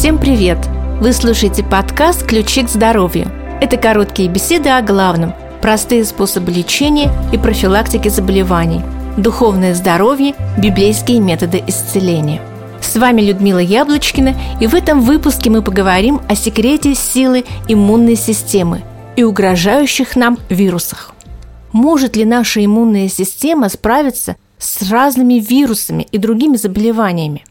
Всем привет! Вы слушаете подкаст «Ключи к здоровью». Это короткие беседы о главном, простые способы лечения и профилактики заболеваний, духовное здоровье, библейские методы исцеления. С вами Людмила Яблочкина, и в этом выпуске мы поговорим о секрете силы иммунной системы и угрожающих нам вирусах. Может ли наша иммунная система справиться с разными вирусами и другими заболеваниями?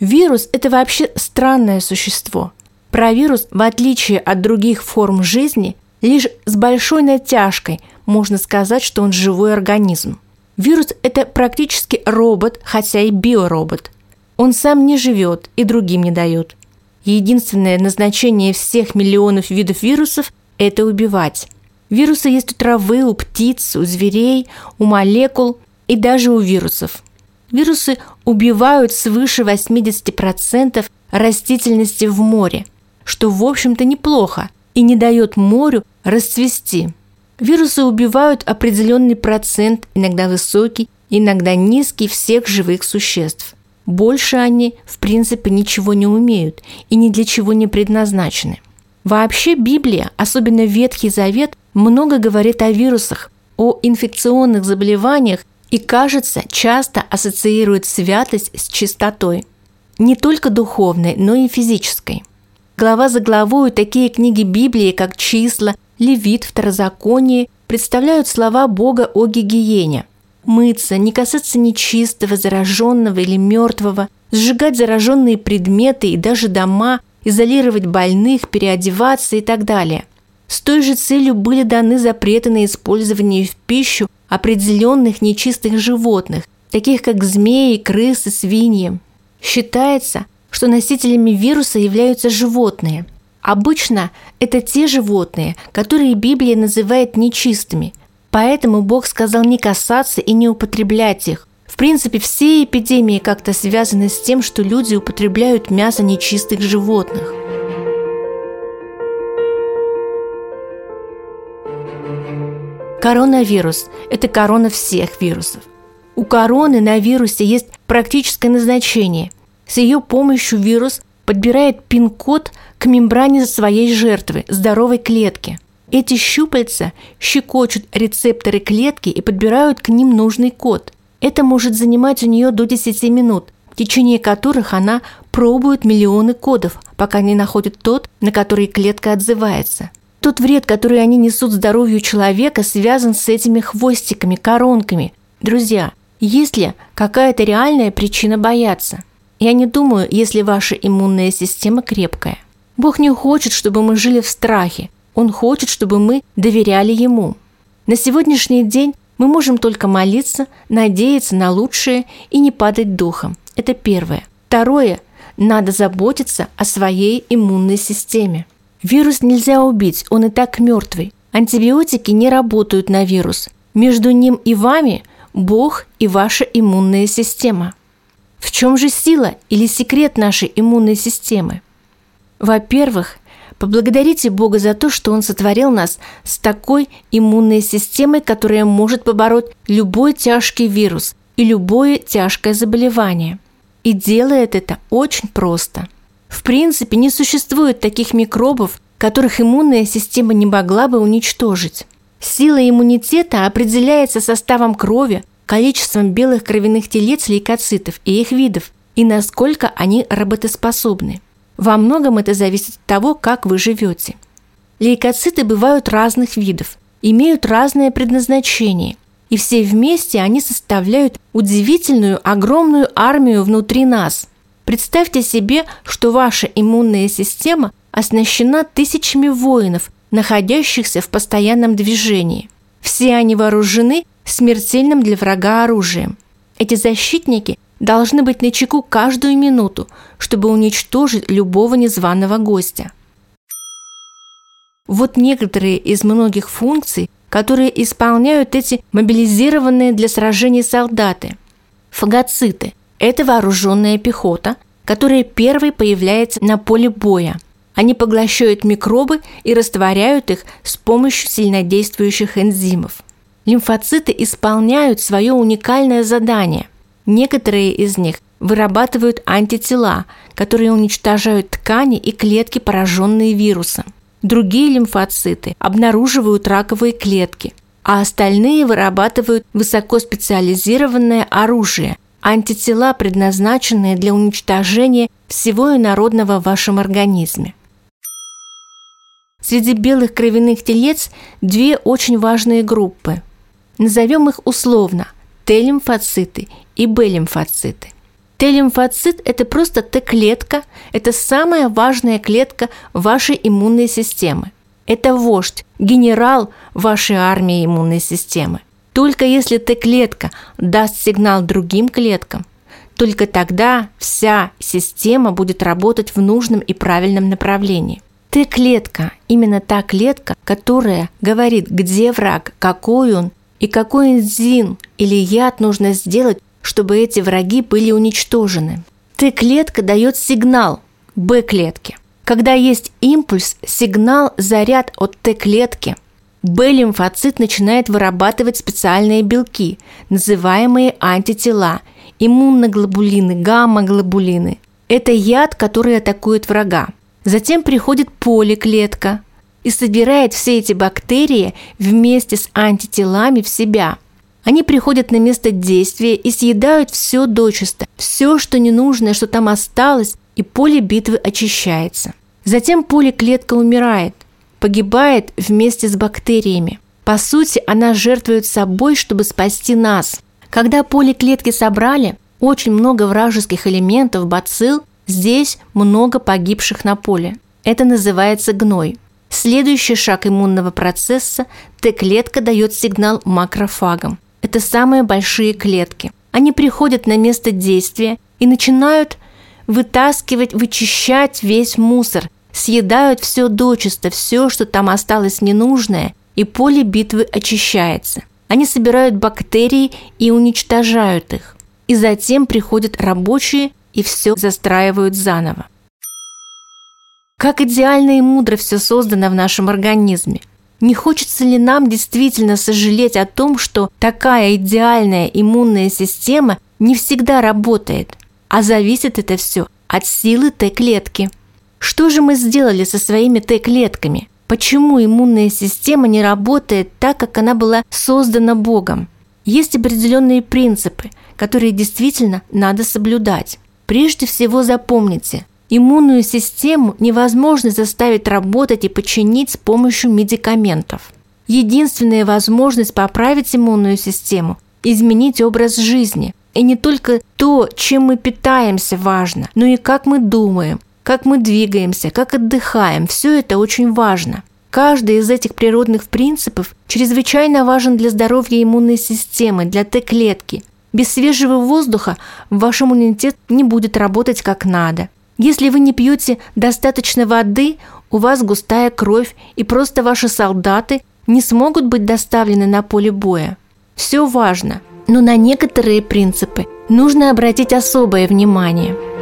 Вирус – это вообще странное существо. Про вирус, в отличие от других форм жизни, лишь с большой натяжкой можно сказать, что он живой организм. Вирус – это практически робот, хотя и биоробот. Он сам не живет и другим не дает. Единственное назначение всех миллионов видов вирусов – это убивать. Вирусы есть у травы, у птиц, у зверей, у молекул и даже у вирусов. Вирусы убивают свыше 80% растительности в море, что, в общем-то, неплохо и не дает морю расцвести. Вирусы убивают определенный процент, иногда высокий, иногда низкий всех живых существ. Больше они, в принципе, ничего не умеют и ни для чего не предназначены. Вообще Библия, особенно Ветхий Завет, много говорит о вирусах, о инфекционных заболеваниях и, кажется, часто ассоциирует святость с чистотой. Не только духовной, но и физической. Глава за главою такие книги Библии, как «Числа», «Левит», «Второзаконие» представляют слова Бога о гигиене. Мыться, не касаться нечистого, зараженного или мертвого, сжигать зараженные предметы и даже дома, изолировать больных, переодеваться и так далее. С той же целью были даны запреты на использование в пищу определенных нечистых животных, таких как змеи, крысы, свиньи. Считается, что носителями вируса являются животные. Обычно это те животные, которые Библия называет нечистыми. Поэтому Бог сказал не касаться и не употреблять их. В принципе, все эпидемии как-то связаны с тем, что люди употребляют мясо нечистых животных. Коронавирус – это корона всех вирусов. У короны на вирусе есть практическое назначение. С ее помощью вирус подбирает пин-код к мембране своей жертвы – здоровой клетки. Эти щупальца щекочут рецепторы клетки и подбирают к ним нужный код. Это может занимать у нее до 10 минут, в течение которых она пробует миллионы кодов, пока не находит тот, на который клетка отзывается. Тот вред, который они несут здоровью человека, связан с этими хвостиками, коронками. Друзья, есть ли какая-то реальная причина бояться? Я не думаю, если ваша иммунная система крепкая. Бог не хочет, чтобы мы жили в страхе. Он хочет, чтобы мы доверяли Ему. На сегодняшний день мы можем только молиться, надеяться на лучшее и не падать духом. Это первое. Второе. Надо заботиться о своей иммунной системе. Вирус нельзя убить, он и так мертвый. Антибиотики не работают на вирус. Между ним и вами Бог и ваша иммунная система. В чем же сила или секрет нашей иммунной системы? Во-первых, поблагодарите Бога за то, что Он сотворил нас с такой иммунной системой, которая может побороть любой тяжкий вирус и любое тяжкое заболевание. И делает это очень просто – в принципе, не существует таких микробов, которых иммунная система не могла бы уничтожить. Сила иммунитета определяется составом крови, количеством белых кровяных телец лейкоцитов и их видов, и насколько они работоспособны. Во многом это зависит от того, как вы живете. Лейкоциты бывают разных видов, имеют разное предназначение, и все вместе они составляют удивительную огромную армию внутри нас – Представьте себе, что ваша иммунная система оснащена тысячами воинов, находящихся в постоянном движении. Все они вооружены смертельным для врага оружием. Эти защитники должны быть на чеку каждую минуту, чтобы уничтожить любого незваного гостя. Вот некоторые из многих функций, которые исполняют эти мобилизированные для сражений солдаты. Фагоциты – это вооруженная пехота, которая первой появляется на поле боя. Они поглощают микробы и растворяют их с помощью сильнодействующих энзимов. Лимфоциты исполняют свое уникальное задание. Некоторые из них вырабатывают антитела, которые уничтожают ткани и клетки, пораженные вирусом. Другие лимфоциты обнаруживают раковые клетки, а остальные вырабатывают высокоспециализированное оружие – антитела, предназначенные для уничтожения всего инородного в вашем организме. Среди белых кровяных телец две очень важные группы. Назовем их условно – Т-лимфоциты и Б-лимфоциты. Т-лимфоцит – это просто Т-клетка, это самая важная клетка вашей иммунной системы. Это вождь, генерал вашей армии иммунной системы. Только если Т-клетка даст сигнал другим клеткам, только тогда вся система будет работать в нужном и правильном направлении. Т-клетка – именно та клетка, которая говорит, где враг, какой он и какой энзим или яд нужно сделать, чтобы эти враги были уничтожены. Т-клетка дает сигнал Б-клетке. Когда есть импульс, сигнал, заряд от Т-клетки, Б-лимфоцит начинает вырабатывать специальные белки, называемые антитела, иммуноглобулины, гамма-глобулины. Это яд, который атакует врага. Затем приходит поликлетка и собирает все эти бактерии вместе с антителами в себя – они приходят на место действия и съедают все дочисто, все, что ненужное, что там осталось, и поле битвы очищается. Затем поле клетка умирает, погибает вместе с бактериями. По сути, она жертвует собой, чтобы спасти нас. Когда поле клетки собрали, очень много вражеских элементов, бацилл, здесь много погибших на поле. Это называется гной. Следующий шаг иммунного процесса – Т-клетка дает сигнал макрофагам это самые большие клетки. Они приходят на место действия и начинают вытаскивать, вычищать весь мусор, съедают все дочисто, все, что там осталось ненужное, и поле битвы очищается. Они собирают бактерии и уничтожают их. И затем приходят рабочие и все застраивают заново. Как идеально и мудро все создано в нашем организме – не хочется ли нам действительно сожалеть о том, что такая идеальная иммунная система не всегда работает, а зависит это все от силы Т-клетки? Что же мы сделали со своими Т-клетками? Почему иммунная система не работает так, как она была создана Богом? Есть определенные принципы, которые действительно надо соблюдать. Прежде всего запомните – Иммунную систему невозможно заставить работать и починить с помощью медикаментов. Единственная возможность поправить иммунную систему – изменить образ жизни. И не только то, чем мы питаемся, важно, но и как мы думаем, как мы двигаемся, как отдыхаем. Все это очень важно. Каждый из этих природных принципов чрезвычайно важен для здоровья иммунной системы, для Т-клетки. Без свежего воздуха ваш иммунитет не будет работать как надо. Если вы не пьете достаточно воды, у вас густая кровь, и просто ваши солдаты не смогут быть доставлены на поле боя. Все важно, но на некоторые принципы нужно обратить особое внимание.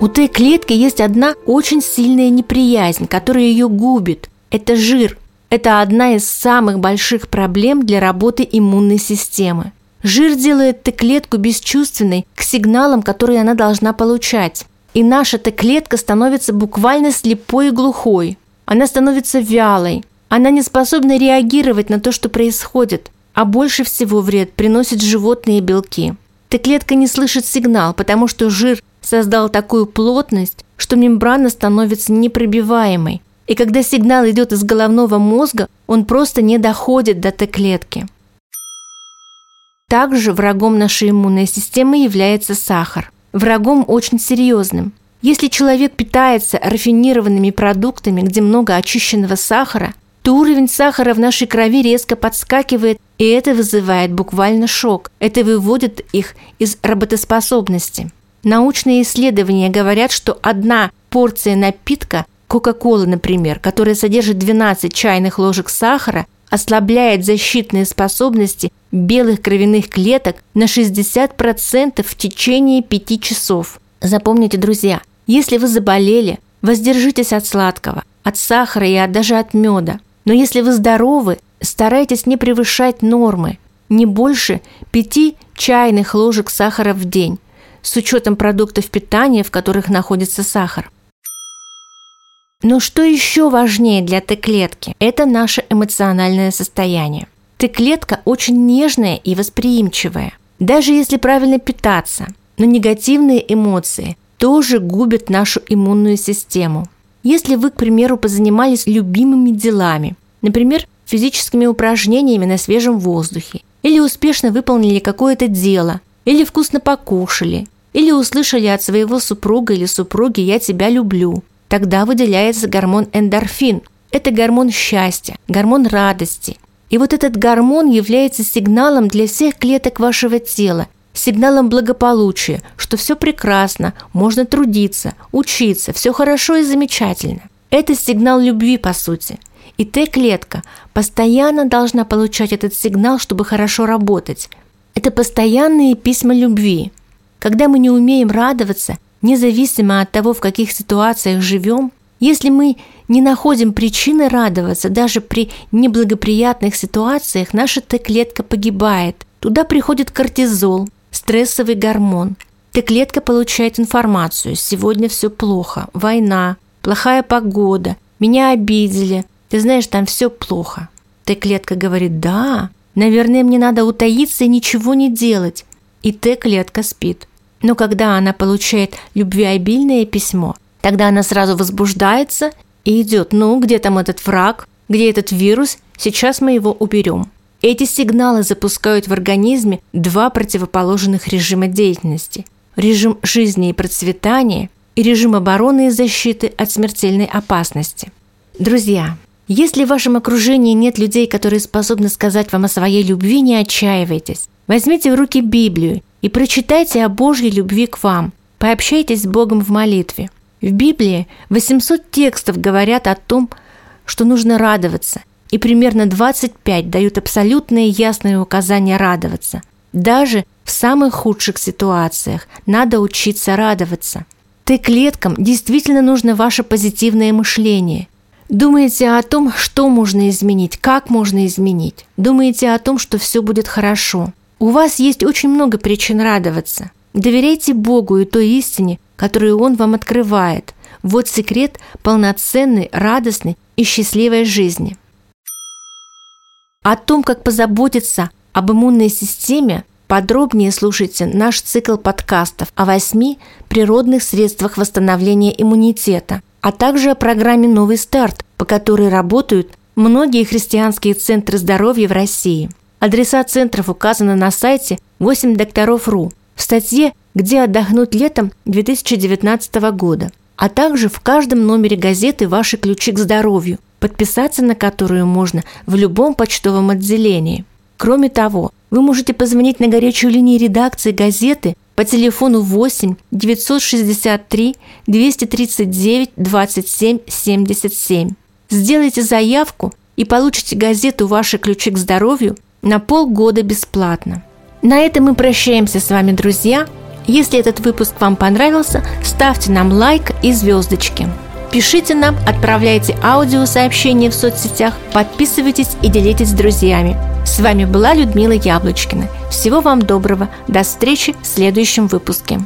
У Т-клетки есть одна очень сильная неприязнь, которая ее губит. Это жир. Это одна из самых больших проблем для работы иммунной системы. Жир делает Т-клетку бесчувственной к сигналам, которые она должна получать. И наша Т-клетка становится буквально слепой и глухой. Она становится вялой. Она не способна реагировать на то, что происходит. А больше всего вред приносят животные белки. Т-клетка не слышит сигнал, потому что жир создал такую плотность, что мембрана становится непробиваемой. И когда сигнал идет из головного мозга, он просто не доходит до Т-клетки. Также врагом нашей иммунной системы является сахар. Врагом очень серьезным. Если человек питается рафинированными продуктами, где много очищенного сахара, то уровень сахара в нашей крови резко подскакивает, и это вызывает буквально шок. Это выводит их из работоспособности. Научные исследования говорят, что одна порция напитка, Кока-Колы, например, которая содержит 12 чайных ложек сахара, ослабляет защитные способности белых кровяных клеток на 60% в течение 5 часов. Запомните, друзья, если вы заболели, воздержитесь от сладкого, от сахара и даже от меда. Но если вы здоровы, Старайтесь не превышать нормы, не больше 5 чайных ложек сахара в день, с учетом продуктов питания, в которых находится сахар. Но что еще важнее для Т-клетки – это наше эмоциональное состояние. Т-клетка очень нежная и восприимчивая. Даже если правильно питаться, но негативные эмоции тоже губят нашу иммунную систему. Если вы, к примеру, позанимались любимыми делами, например, физическими упражнениями на свежем воздухе, или успешно выполнили какое-то дело, или вкусно покушали, или услышали от своего супруга или супруги «я тебя люблю», тогда выделяется гормон эндорфин. Это гормон счастья, гормон радости. И вот этот гормон является сигналом для всех клеток вашего тела, сигналом благополучия, что все прекрасно, можно трудиться, учиться, все хорошо и замечательно. Это сигнал любви, по сути. И Т-клетка постоянно должна получать этот сигнал, чтобы хорошо работать. Это постоянные письма любви. Когда мы не умеем радоваться, независимо от того, в каких ситуациях живем, если мы не находим причины радоваться, даже при неблагоприятных ситуациях, наша Т-клетка погибает. Туда приходит кортизол, стрессовый гормон. Т-клетка получает информацию. Сегодня все плохо. Война, плохая погода, меня обидели. Ты знаешь, там все плохо. Т-клетка говорит, да, наверное, мне надо утаиться и ничего не делать. И Т-клетка спит. Но когда она получает любвеобильное письмо, тогда она сразу возбуждается и идет, ну, где там этот враг, где этот вирус, сейчас мы его уберем. Эти сигналы запускают в организме два противоположных режима деятельности. Режим жизни и процветания и режим обороны и защиты от смертельной опасности. Друзья, если в вашем окружении нет людей, которые способны сказать вам о своей любви, не отчаивайтесь. Возьмите в руки Библию и прочитайте о Божьей любви к вам. Пообщайтесь с Богом в молитве. В Библии 800 текстов говорят о том, что нужно радоваться, и примерно 25 дают абсолютные ясные указания радоваться. Даже в самых худших ситуациях надо учиться радоваться. Т-клеткам действительно нужно ваше позитивное мышление. Думаете о том, что можно изменить, как можно изменить. Думаете о том, что все будет хорошо. У вас есть очень много причин радоваться. Доверяйте Богу и той истине, которую Он вам открывает. Вот секрет полноценной, радостной и счастливой жизни. О том, как позаботиться об иммунной системе, подробнее слушайте наш цикл подкастов о восьми природных средствах восстановления иммунитета, а также о программе «Новый старт», по которой работают многие христианские центры здоровья в России – Адреса центров указаны на сайте 8 докторов.ру в статье «Где отдохнуть летом 2019 года», а также в каждом номере газеты «Ваши ключи к здоровью», подписаться на которую можно в любом почтовом отделении. Кроме того, вы можете позвонить на горячую линию редакции газеты по телефону 8 963 239 27 77. Сделайте заявку и получите газету «Ваши ключи к здоровью» на полгода бесплатно. На этом мы прощаемся с вами, друзья. Если этот выпуск вам понравился, ставьте нам лайк и звездочки. Пишите нам, отправляйте аудиосообщения в соцсетях, подписывайтесь и делитесь с друзьями. С вами была Людмила Яблочкина. Всего вам доброго. До встречи в следующем выпуске.